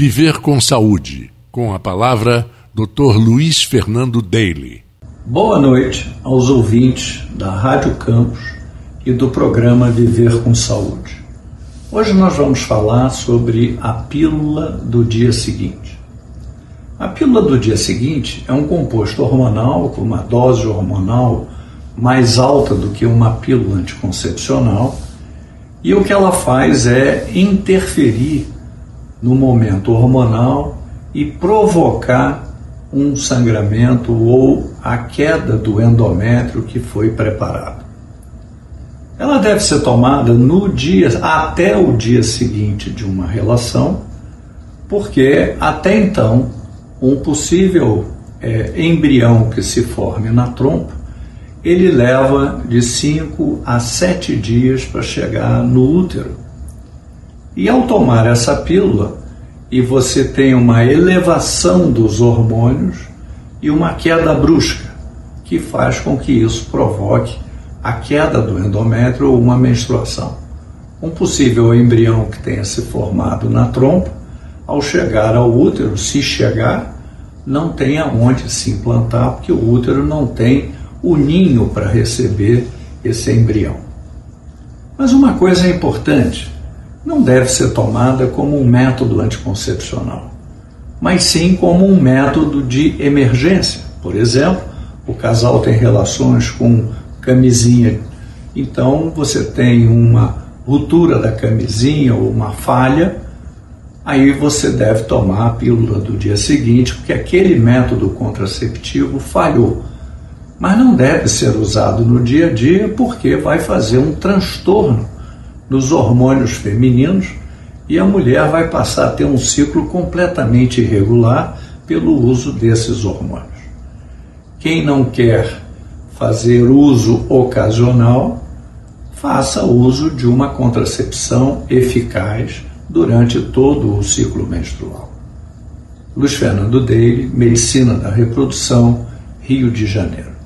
Viver com Saúde, com a palavra Dr. Luiz Fernando Daly. Boa noite aos ouvintes da Rádio Campos e do programa Viver com Saúde. Hoje nós vamos falar sobre a pílula do dia seguinte. A pílula do dia seguinte é um composto hormonal com uma dose hormonal mais alta do que uma pílula anticoncepcional e o que ela faz é interferir no momento hormonal e provocar um sangramento ou a queda do endométrio que foi preparado. Ela deve ser tomada no dia até o dia seguinte de uma relação, porque até então um possível é, embrião que se forme na trompa ele leva de 5 a 7 dias para chegar no útero. E ao tomar essa pílula, e você tem uma elevação dos hormônios e uma queda brusca, que faz com que isso provoque a queda do endométrio ou uma menstruação. Um possível embrião que tenha se formado na trompa, ao chegar ao útero, se chegar, não tem aonde se implantar, porque o útero não tem o ninho para receber esse embrião. Mas uma coisa é importante: não deve ser tomada como um método anticoncepcional, mas sim como um método de emergência. Por exemplo, o casal tem relações com camisinha, então você tem uma ruptura da camisinha ou uma falha, aí você deve tomar a pílula do dia seguinte, porque aquele método contraceptivo falhou mas não deve ser usado no dia a dia porque vai fazer um transtorno nos hormônios femininos e a mulher vai passar a ter um ciclo completamente irregular pelo uso desses hormônios. Quem não quer fazer uso ocasional, faça uso de uma contracepção eficaz durante todo o ciclo menstrual. Luiz Fernando Deire, Medicina da Reprodução, Rio de Janeiro.